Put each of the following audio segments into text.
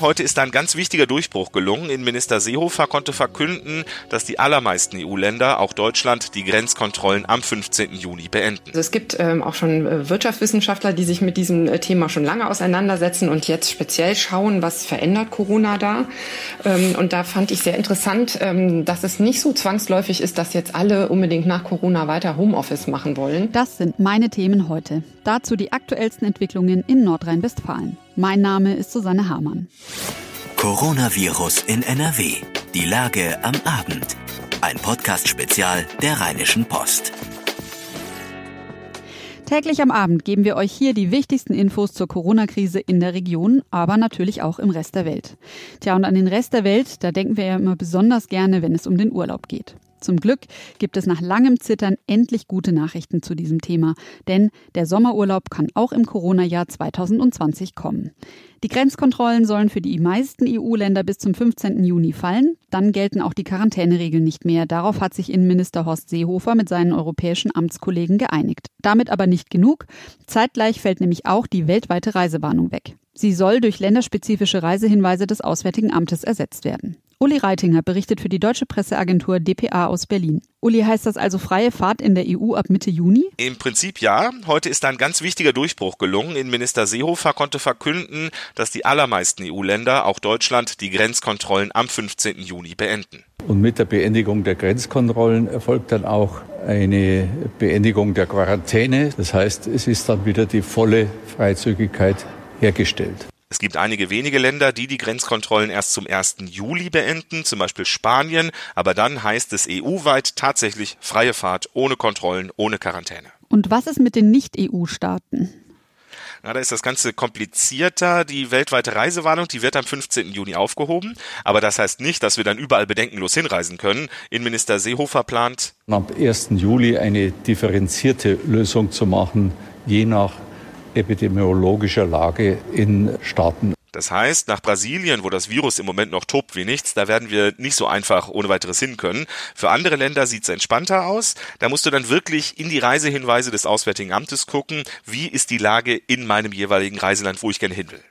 heute ist ein ganz wichtiger Durchbruch gelungen. Innenminister Seehofer konnte verkünden, dass die allermeisten EU-Länder, auch Deutschland, die Grenzkontrollen am 15. Juni beenden. Also es gibt ähm, auch schon äh, Wirtschaftswissenschaftler, die sich mit diesem äh, Thema schon lange auseinandersetzen und jetzt speziell schauen, was verändert Corona da. Ähm, und da fand ich sehr interessant, ähm, dass es nicht so zwangsläufig ist, dass jetzt alle unbedingt nach Corona weiter Homeoffice machen wollen. Das sind meine Themen heute. Dazu die aktuellsten Entwicklungen in Nordrhein-Westfalen. Mein Name ist Susanne Hamann. Coronavirus in NRW. Die Lage am Abend. Ein Podcast-Spezial der Rheinischen Post. Täglich am Abend geben wir euch hier die wichtigsten Infos zur Corona-Krise in der Region, aber natürlich auch im Rest der Welt. Tja, und an den Rest der Welt, da denken wir ja immer besonders gerne, wenn es um den Urlaub geht. Zum Glück gibt es nach langem Zittern endlich gute Nachrichten zu diesem Thema, denn der Sommerurlaub kann auch im Corona-Jahr 2020 kommen. Die Grenzkontrollen sollen für die meisten EU-Länder bis zum 15. Juni fallen. Dann gelten auch die Quarantäneregeln nicht mehr. Darauf hat sich Innenminister Horst Seehofer mit seinen europäischen Amtskollegen geeinigt. Damit aber nicht genug. Zeitgleich fällt nämlich auch die weltweite Reisewarnung weg. Sie soll durch länderspezifische Reisehinweise des Auswärtigen Amtes ersetzt werden. Uli Reitinger berichtet für die deutsche Presseagentur dpa aus Berlin. Uli, heißt das also freie Fahrt in der EU ab Mitte Juni? Im Prinzip ja. Heute ist ein ganz wichtiger Durchbruch gelungen. Innenminister Seehofer konnte verkünden, dass die allermeisten EU-Länder, auch Deutschland, die Grenzkontrollen am 15. Juni beenden. Und mit der Beendigung der Grenzkontrollen erfolgt dann auch eine Beendigung der Quarantäne. Das heißt, es ist dann wieder die volle Freizügigkeit hergestellt. Es gibt einige wenige Länder, die die Grenzkontrollen erst zum 1. Juli beenden, zum Beispiel Spanien, aber dann heißt es EU-weit tatsächlich freie Fahrt ohne Kontrollen, ohne Quarantäne. Und was ist mit den Nicht-EU-Staaten? Na, da ist das Ganze komplizierter. Die weltweite Reisewarnung, die wird am 15. Juni aufgehoben. Aber das heißt nicht, dass wir dann überall bedenkenlos hinreisen können. Innenminister Seehofer plant, am 1. Juli eine differenzierte Lösung zu machen, je nach epidemiologischer Lage in Staaten. Das heißt, nach Brasilien, wo das Virus im Moment noch tobt wie nichts, da werden wir nicht so einfach ohne weiteres hin können. Für andere Länder sieht es entspannter aus. Da musst du dann wirklich in die Reisehinweise des Auswärtigen Amtes gucken, wie ist die Lage in meinem jeweiligen Reiseland, wo ich gerne hin will.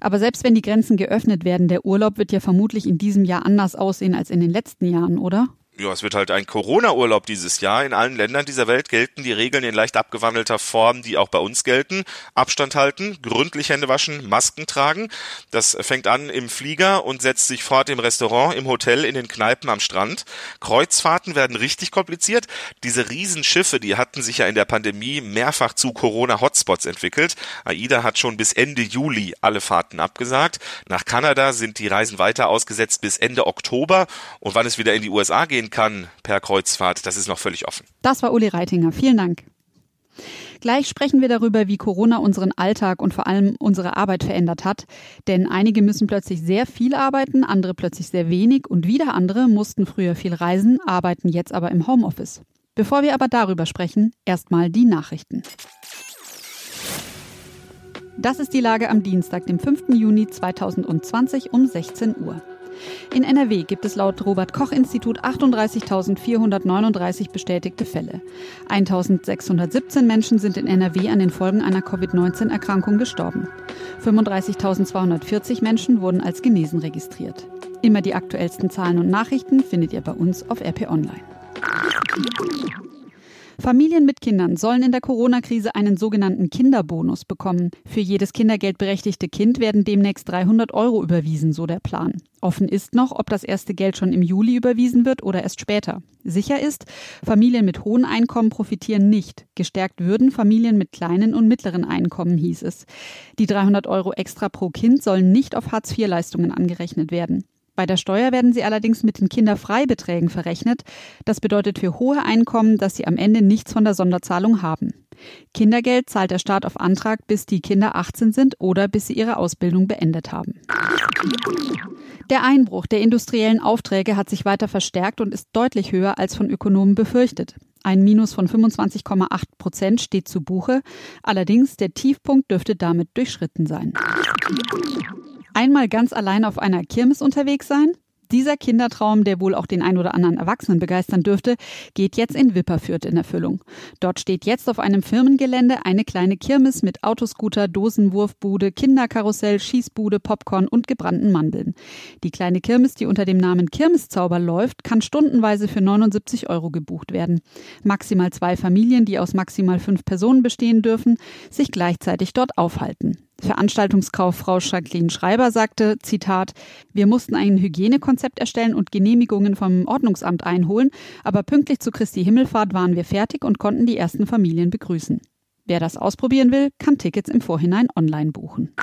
Aber selbst wenn die Grenzen geöffnet werden, der Urlaub wird ja vermutlich in diesem Jahr anders aussehen als in den letzten Jahren, oder? Ja, es wird halt ein Corona-Urlaub dieses Jahr. In allen Ländern dieser Welt gelten die Regeln in leicht abgewandelter Form, die auch bei uns gelten. Abstand halten, gründlich Hände waschen, Masken tragen. Das fängt an im Flieger und setzt sich fort im Restaurant, im Hotel, in den Kneipen am Strand. Kreuzfahrten werden richtig kompliziert. Diese Riesenschiffe, die hatten sich ja in der Pandemie mehrfach zu Corona-Hotspots entwickelt. AIDA hat schon bis Ende Juli alle Fahrten abgesagt. Nach Kanada sind die Reisen weiter ausgesetzt bis Ende Oktober. Und wann es wieder in die USA kann per Kreuzfahrt, das ist noch völlig offen. Das war Uli Reitinger. Vielen Dank. Gleich sprechen wir darüber, wie Corona unseren Alltag und vor allem unsere Arbeit verändert hat. Denn einige müssen plötzlich sehr viel arbeiten, andere plötzlich sehr wenig und wieder andere mussten früher viel reisen, arbeiten jetzt aber im Homeoffice. Bevor wir aber darüber sprechen, erstmal die Nachrichten. Das ist die Lage am Dienstag, dem 5. Juni 2020 um 16 Uhr. In NRW gibt es laut Robert Koch Institut 38.439 bestätigte Fälle. 1.617 Menschen sind in NRW an den Folgen einer Covid-19-Erkrankung gestorben. 35.240 Menschen wurden als genesen registriert. Immer die aktuellsten Zahlen und Nachrichten findet ihr bei uns auf RP Online. Familien mit Kindern sollen in der Corona-Krise einen sogenannten Kinderbonus bekommen. Für jedes kindergeldberechtigte Kind werden demnächst 300 Euro überwiesen, so der Plan. Offen ist noch, ob das erste Geld schon im Juli überwiesen wird oder erst später. Sicher ist, Familien mit hohen Einkommen profitieren nicht. Gestärkt würden Familien mit kleinen und mittleren Einkommen, hieß es. Die 300 Euro extra pro Kind sollen nicht auf Hartz-IV-Leistungen angerechnet werden. Bei der Steuer werden sie allerdings mit den Kinderfreibeträgen verrechnet. Das bedeutet für hohe Einkommen, dass sie am Ende nichts von der Sonderzahlung haben. Kindergeld zahlt der Staat auf Antrag, bis die Kinder 18 sind oder bis sie ihre Ausbildung beendet haben. Der Einbruch der industriellen Aufträge hat sich weiter verstärkt und ist deutlich höher als von Ökonomen befürchtet. Ein Minus von 25,8 Prozent steht zu Buche. Allerdings der Tiefpunkt dürfte damit durchschritten sein. Einmal ganz allein auf einer Kirmes unterwegs sein? Dieser Kindertraum, der wohl auch den ein oder anderen Erwachsenen begeistern dürfte, geht jetzt in Wipperfürth in Erfüllung. Dort steht jetzt auf einem Firmengelände eine kleine Kirmes mit Autoscooter, Dosenwurfbude, Kinderkarussell, Schießbude, Popcorn und gebrannten Mandeln. Die kleine Kirmes, die unter dem Namen Kirmeszauber läuft, kann stundenweise für 79 Euro gebucht werden. Maximal zwei Familien, die aus maximal fünf Personen bestehen dürfen, sich gleichzeitig dort aufhalten. Veranstaltungskauffrau Jacqueline Schreiber sagte, Zitat, wir mussten ein Hygienekonzept erstellen und Genehmigungen vom Ordnungsamt einholen, aber pünktlich zu Christi Himmelfahrt waren wir fertig und konnten die ersten Familien begrüßen. Wer das ausprobieren will, kann Tickets im Vorhinein online buchen.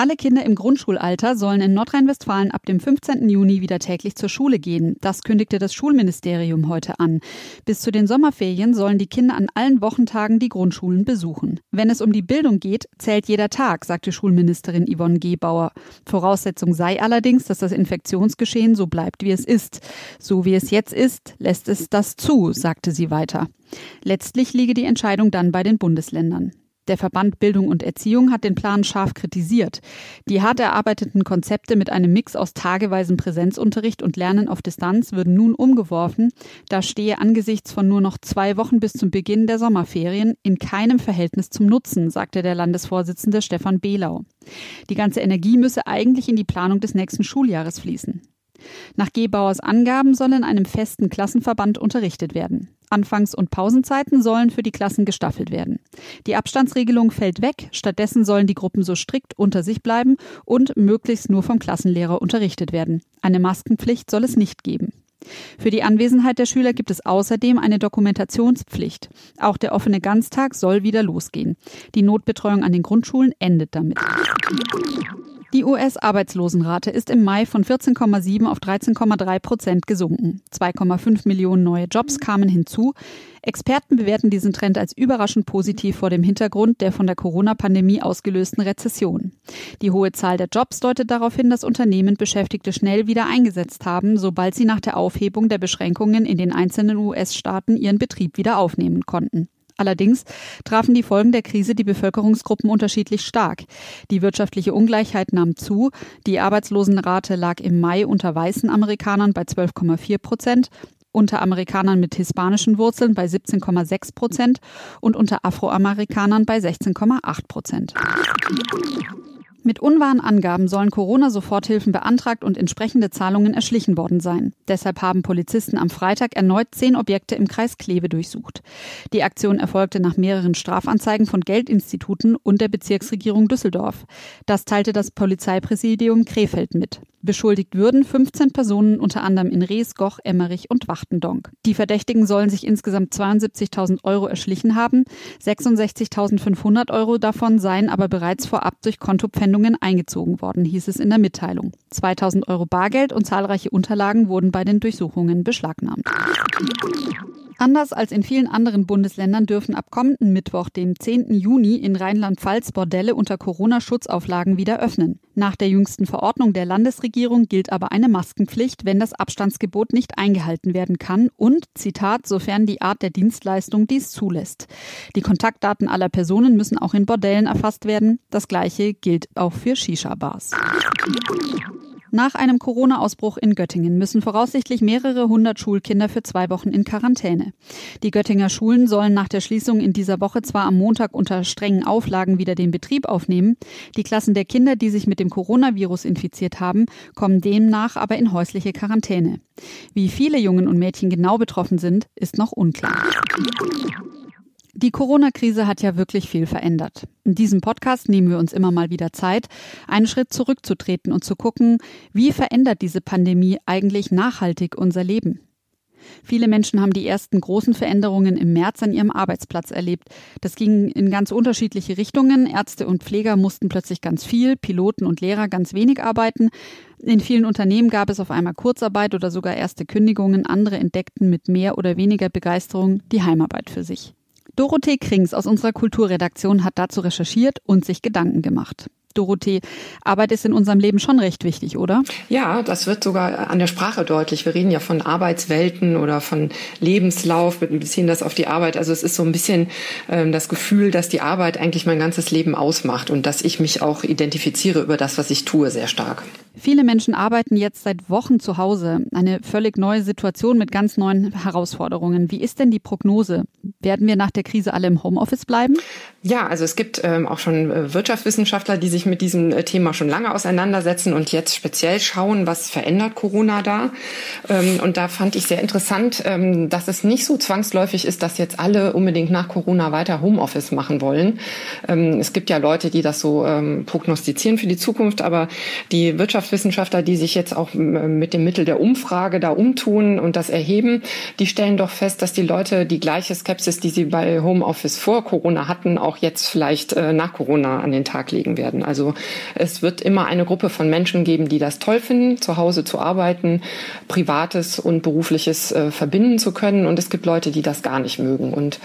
Alle Kinder im Grundschulalter sollen in Nordrhein-Westfalen ab dem 15. Juni wieder täglich zur Schule gehen. Das kündigte das Schulministerium heute an. Bis zu den Sommerferien sollen die Kinder an allen Wochentagen die Grundschulen besuchen. Wenn es um die Bildung geht, zählt jeder Tag, sagte Schulministerin Yvonne Gebauer. Voraussetzung sei allerdings, dass das Infektionsgeschehen so bleibt, wie es ist. So wie es jetzt ist, lässt es das zu, sagte sie weiter. Letztlich liege die Entscheidung dann bei den Bundesländern. Der Verband Bildung und Erziehung hat den Plan scharf kritisiert. Die hart erarbeiteten Konzepte mit einem Mix aus tageweisen Präsenzunterricht und Lernen auf Distanz würden nun umgeworfen. Da stehe angesichts von nur noch zwei Wochen bis zum Beginn der Sommerferien in keinem Verhältnis zum Nutzen, sagte der Landesvorsitzende Stefan Behlau. Die ganze Energie müsse eigentlich in die Planung des nächsten Schuljahres fließen. Nach Gebauers Angaben soll in einem festen Klassenverband unterrichtet werden. Anfangs- und Pausenzeiten sollen für die Klassen gestaffelt werden. Die Abstandsregelung fällt weg, stattdessen sollen die Gruppen so strikt unter sich bleiben und möglichst nur vom Klassenlehrer unterrichtet werden. Eine Maskenpflicht soll es nicht geben. Für die Anwesenheit der Schüler gibt es außerdem eine Dokumentationspflicht. Auch der offene Ganztag soll wieder losgehen. Die Notbetreuung an den Grundschulen endet damit. Die US-Arbeitslosenrate ist im Mai von 14,7 auf 13,3 Prozent gesunken. 2,5 Millionen neue Jobs kamen hinzu. Experten bewerten diesen Trend als überraschend positiv vor dem Hintergrund der von der Corona-Pandemie ausgelösten Rezession. Die hohe Zahl der Jobs deutet darauf hin, dass Unternehmen Beschäftigte schnell wieder eingesetzt haben, sobald sie nach der Aufhebung der Beschränkungen in den einzelnen US-Staaten ihren Betrieb wieder aufnehmen konnten. Allerdings trafen die Folgen der Krise die Bevölkerungsgruppen unterschiedlich stark. Die wirtschaftliche Ungleichheit nahm zu. Die Arbeitslosenrate lag im Mai unter weißen Amerikanern bei 12,4 Prozent, unter Amerikanern mit hispanischen Wurzeln bei 17,6 Prozent und unter Afroamerikanern bei 16,8 Prozent. Mit unwahren Angaben sollen Corona-Soforthilfen beantragt und entsprechende Zahlungen erschlichen worden sein. Deshalb haben Polizisten am Freitag erneut zehn Objekte im Kreis Kleve durchsucht. Die Aktion erfolgte nach mehreren Strafanzeigen von Geldinstituten und der Bezirksregierung Düsseldorf. Das teilte das Polizeipräsidium Krefeld mit. Beschuldigt würden 15 Personen unter anderem in Rees, Goch, Emmerich und Wachtendonk. Die Verdächtigen sollen sich insgesamt 72.000 Euro erschlichen haben. 66.500 Euro davon seien aber bereits vorab durch Kontopfändungen eingezogen worden, hieß es in der Mitteilung. 2.000 Euro Bargeld und zahlreiche Unterlagen wurden bei den Durchsuchungen beschlagnahmt. Anders als in vielen anderen Bundesländern dürfen ab kommenden Mittwoch, dem 10. Juni, in Rheinland-Pfalz Bordelle unter Corona-Schutzauflagen wieder öffnen. Nach der jüngsten Verordnung der Landesregierung gilt aber eine Maskenpflicht, wenn das Abstandsgebot nicht eingehalten werden kann und, Zitat, sofern die Art der Dienstleistung dies zulässt. Die Kontaktdaten aller Personen müssen auch in Bordellen erfasst werden. Das gleiche gilt auch für Shisha-Bars. Nach einem Corona-Ausbruch in Göttingen müssen voraussichtlich mehrere hundert Schulkinder für zwei Wochen in Quarantäne. Die Göttinger Schulen sollen nach der Schließung in dieser Woche zwar am Montag unter strengen Auflagen wieder den Betrieb aufnehmen, die Klassen der Kinder, die sich mit dem Coronavirus infiziert haben, kommen demnach aber in häusliche Quarantäne. Wie viele Jungen und Mädchen genau betroffen sind, ist noch unklar. Die Corona-Krise hat ja wirklich viel verändert. In diesem Podcast nehmen wir uns immer mal wieder Zeit, einen Schritt zurückzutreten und zu gucken, wie verändert diese Pandemie eigentlich nachhaltig unser Leben? Viele Menschen haben die ersten großen Veränderungen im März an ihrem Arbeitsplatz erlebt. Das ging in ganz unterschiedliche Richtungen. Ärzte und Pfleger mussten plötzlich ganz viel, Piloten und Lehrer ganz wenig arbeiten. In vielen Unternehmen gab es auf einmal Kurzarbeit oder sogar erste Kündigungen. Andere entdeckten mit mehr oder weniger Begeisterung die Heimarbeit für sich. Dorothee Krings aus unserer Kulturredaktion hat dazu recherchiert und sich Gedanken gemacht. Dorothee, Arbeit ist in unserem Leben schon recht wichtig, oder? Ja, das wird sogar an der Sprache deutlich. Wir reden ja von Arbeitswelten oder von Lebenslauf, beziehen das auf die Arbeit. Also es ist so ein bisschen ähm, das Gefühl, dass die Arbeit eigentlich mein ganzes Leben ausmacht und dass ich mich auch identifiziere über das, was ich tue, sehr stark. Viele Menschen arbeiten jetzt seit Wochen zu Hause. Eine völlig neue Situation mit ganz neuen Herausforderungen. Wie ist denn die Prognose? Werden wir nach der Krise alle im Homeoffice bleiben? Ja, also es gibt ähm, auch schon äh, Wirtschaftswissenschaftler, die sich mit diesem äh, Thema schon lange auseinandersetzen und jetzt speziell schauen, was verändert Corona da. Ähm, und da fand ich sehr interessant, ähm, dass es nicht so zwangsläufig ist, dass jetzt alle unbedingt nach Corona weiter Homeoffice machen wollen. Ähm, es gibt ja Leute, die das so ähm, prognostizieren für die Zukunft, aber die Wirtschaftswissenschaftler, die sich jetzt auch mit dem Mittel der Umfrage da umtun und das erheben, die stellen doch fest, dass die Leute die gleiche Skepsis, die sie bei Homeoffice vor Corona hatten, auch jetzt vielleicht äh, nach Corona an den Tag legen werden. Also es wird immer eine Gruppe von Menschen geben, die das toll finden, zu Hause zu arbeiten, privates und berufliches äh, verbinden zu können. Und es gibt Leute, die das gar nicht mögen. Und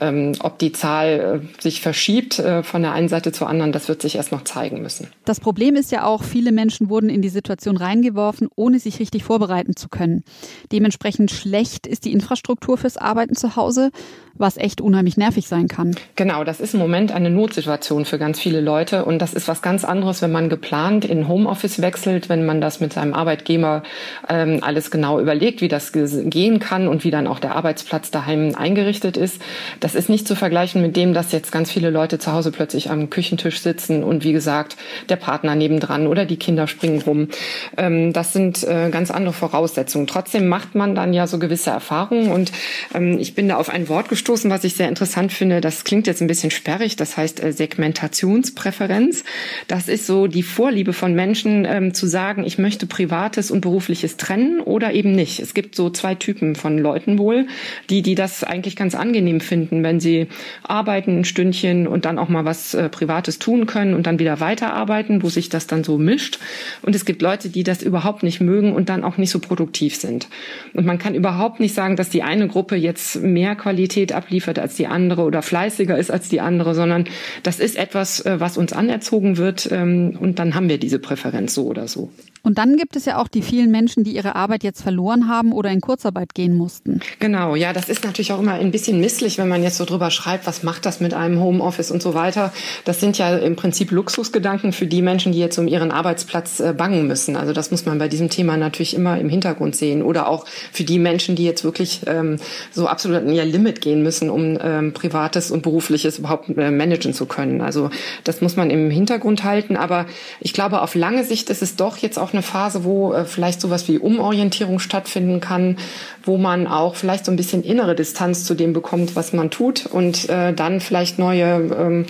ähm, ob die Zahl äh, sich verschiebt äh, von der einen Seite zur anderen, das wird sich erst noch zeigen müssen. Das Problem ist ja auch, viele Menschen wurden in die Situation reingeworfen, ohne sich richtig vorbereiten zu können. Dementsprechend schlecht ist die Infrastruktur fürs Arbeiten zu Hause was echt unheimlich nervig sein kann. Genau, das ist im Moment eine Notsituation für ganz viele Leute und das ist was ganz anderes, wenn man geplant in Homeoffice wechselt, wenn man das mit seinem Arbeitgeber ähm, alles genau überlegt, wie das gehen kann und wie dann auch der Arbeitsplatz daheim eingerichtet ist. Das ist nicht zu vergleichen mit dem, dass jetzt ganz viele Leute zu Hause plötzlich am Küchentisch sitzen und wie gesagt der Partner nebendran oder die Kinder springen rum. Ähm, das sind äh, ganz andere Voraussetzungen. Trotzdem macht man dann ja so gewisse Erfahrungen und ähm, ich bin da auf ein Wort gestoßen gestoßen, was ich sehr interessant finde. Das klingt jetzt ein bisschen sperrig. Das heißt äh, Segmentationspräferenz. Das ist so die Vorliebe von Menschen ähm, zu sagen, ich möchte Privates und Berufliches trennen oder eben nicht. Es gibt so zwei Typen von Leuten wohl, die, die das eigentlich ganz angenehm finden, wenn sie arbeiten ein Stündchen und dann auch mal was äh, Privates tun können und dann wieder weiterarbeiten, wo sich das dann so mischt. Und es gibt Leute, die das überhaupt nicht mögen und dann auch nicht so produktiv sind. Und man kann überhaupt nicht sagen, dass die eine Gruppe jetzt mehr Qualität abliefert als die andere oder fleißiger ist als die andere, sondern das ist etwas, äh, was uns anerzogen wird ähm, und dann haben wir diese Präferenz so oder so. Und dann gibt es ja auch die vielen Menschen, die ihre Arbeit jetzt verloren haben oder in Kurzarbeit gehen mussten. Genau, ja, das ist natürlich auch immer ein bisschen misslich, wenn man jetzt so drüber schreibt, was macht das mit einem Homeoffice und so weiter. Das sind ja im Prinzip Luxusgedanken für die Menschen, die jetzt um ihren Arbeitsplatz äh, bangen müssen. Also das muss man bei diesem Thema natürlich immer im Hintergrund sehen. Oder auch für die Menschen, die jetzt wirklich ähm, so absolut an ihr Limit gehen müssen, um ähm, privates und berufliches überhaupt äh, managen zu können. Also das muss man im Hintergrund halten. Aber ich glaube, auf lange Sicht ist es doch jetzt auch auch eine Phase, wo äh, vielleicht sowas wie Umorientierung stattfinden kann, wo man auch vielleicht so ein bisschen innere Distanz zu dem bekommt, was man tut und äh, dann vielleicht neue ähm,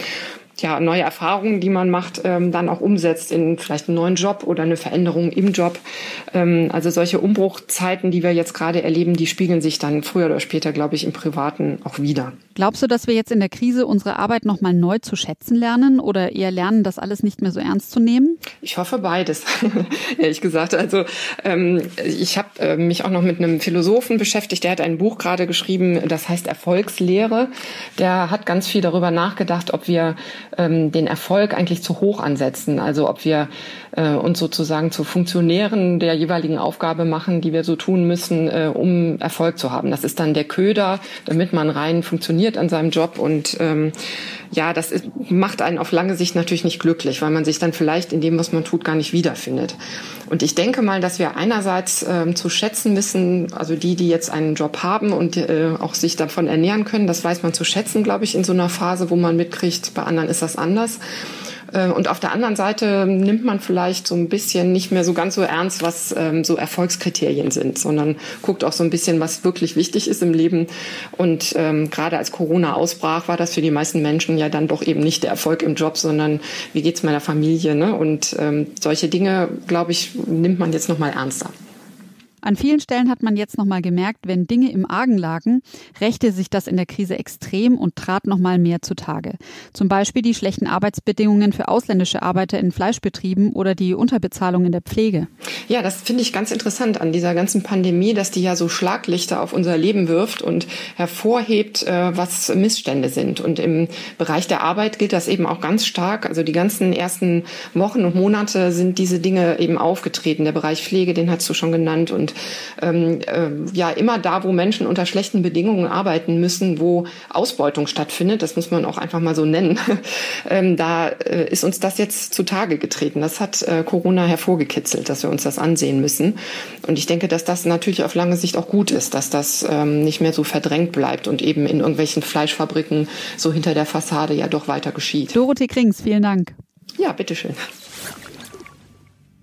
ja, neue Erfahrungen, die man macht, ähm, dann auch umsetzt in vielleicht einen neuen Job oder eine Veränderung im Job. Ähm, also solche Umbruchzeiten, die wir jetzt gerade erleben, die spiegeln sich dann früher oder später, glaube ich, im Privaten auch wieder. Glaubst du, dass wir jetzt in der Krise unsere Arbeit nochmal neu zu schätzen lernen oder eher lernen, das alles nicht mehr so ernst zu nehmen? Ich hoffe beides, ehrlich gesagt. Also ähm, ich habe äh, mich auch noch mit einem Philosophen beschäftigt, der hat ein Buch gerade geschrieben, das heißt Erfolgslehre. Der hat ganz viel darüber nachgedacht, ob wir ähm, den Erfolg eigentlich zu hoch ansetzen. Also ob wir äh, uns sozusagen zu Funktionären der jeweiligen Aufgabe machen, die wir so tun müssen, äh, um Erfolg zu haben. Das ist dann der Köder, damit man rein funktioniert an seinem Job und ähm, ja, das ist, macht einen auf lange Sicht natürlich nicht glücklich, weil man sich dann vielleicht in dem, was man tut, gar nicht wiederfindet. Und ich denke mal, dass wir einerseits ähm, zu schätzen wissen, also die, die jetzt einen Job haben und äh, auch sich davon ernähren können, das weiß man zu schätzen, glaube ich, in so einer Phase, wo man mitkriegt, bei anderen ist das anders. Äh, und auf der anderen Seite nimmt man vielleicht so ein bisschen nicht mehr so ganz so ernst, was ähm, so Erfolgskriterien sind, sondern guckt auch so ein bisschen, was wirklich wichtig ist im Leben. Und ähm, gerade als Corona ausbrach, war das für die meisten Menschen ja dann doch eben nicht der Erfolg im Job, sondern wie geht's meiner Familie. Ne? Und ähm, solche Dinge, glaube ich, nimmt man jetzt noch mal ernster. An vielen Stellen hat man jetzt nochmal gemerkt, wenn Dinge im Argen lagen, rächte sich das in der Krise extrem und trat nochmal mehr zutage. Zum Beispiel die schlechten Arbeitsbedingungen für ausländische Arbeiter in Fleischbetrieben oder die Unterbezahlung in der Pflege. Ja, das finde ich ganz interessant an dieser ganzen Pandemie, dass die ja so Schlaglichter auf unser Leben wirft und hervorhebt, äh, was Missstände sind. Und im Bereich der Arbeit gilt das eben auch ganz stark. Also die ganzen ersten Wochen und Monate sind diese Dinge eben aufgetreten. Der Bereich Pflege, den hast du schon genannt und ähm, äh, ja, immer da, wo Menschen unter schlechten Bedingungen arbeiten müssen, wo Ausbeutung stattfindet, das muss man auch einfach mal so nennen, ähm, da äh, ist uns das jetzt zutage getreten. Das hat äh, Corona hervorgekitzelt, dass wir uns das ansehen müssen. Und ich denke, dass das natürlich auf lange Sicht auch gut ist, dass das ähm, nicht mehr so verdrängt bleibt und eben in irgendwelchen Fleischfabriken so hinter der Fassade ja doch weiter geschieht. Dorothee Krings, vielen Dank. Ja, bitteschön.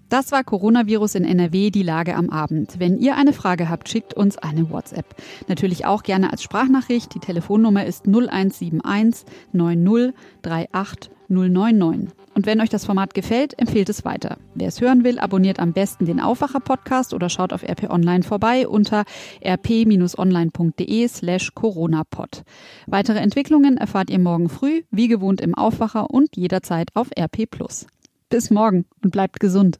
Das war Coronavirus in NRW, die Lage am Abend. Wenn ihr eine Frage habt, schickt uns eine WhatsApp. Natürlich auch gerne als Sprachnachricht. Die Telefonnummer ist 0171 90 38 099. Und wenn euch das Format gefällt, empfehlt es weiter. Wer es hören will, abonniert am besten den Aufwacher-Podcast oder schaut auf RP Online vorbei unter rp-online.de slash coronapod. Weitere Entwicklungen erfahrt ihr morgen früh, wie gewohnt im Aufwacher und jederzeit auf RP+. Bis morgen und bleibt gesund.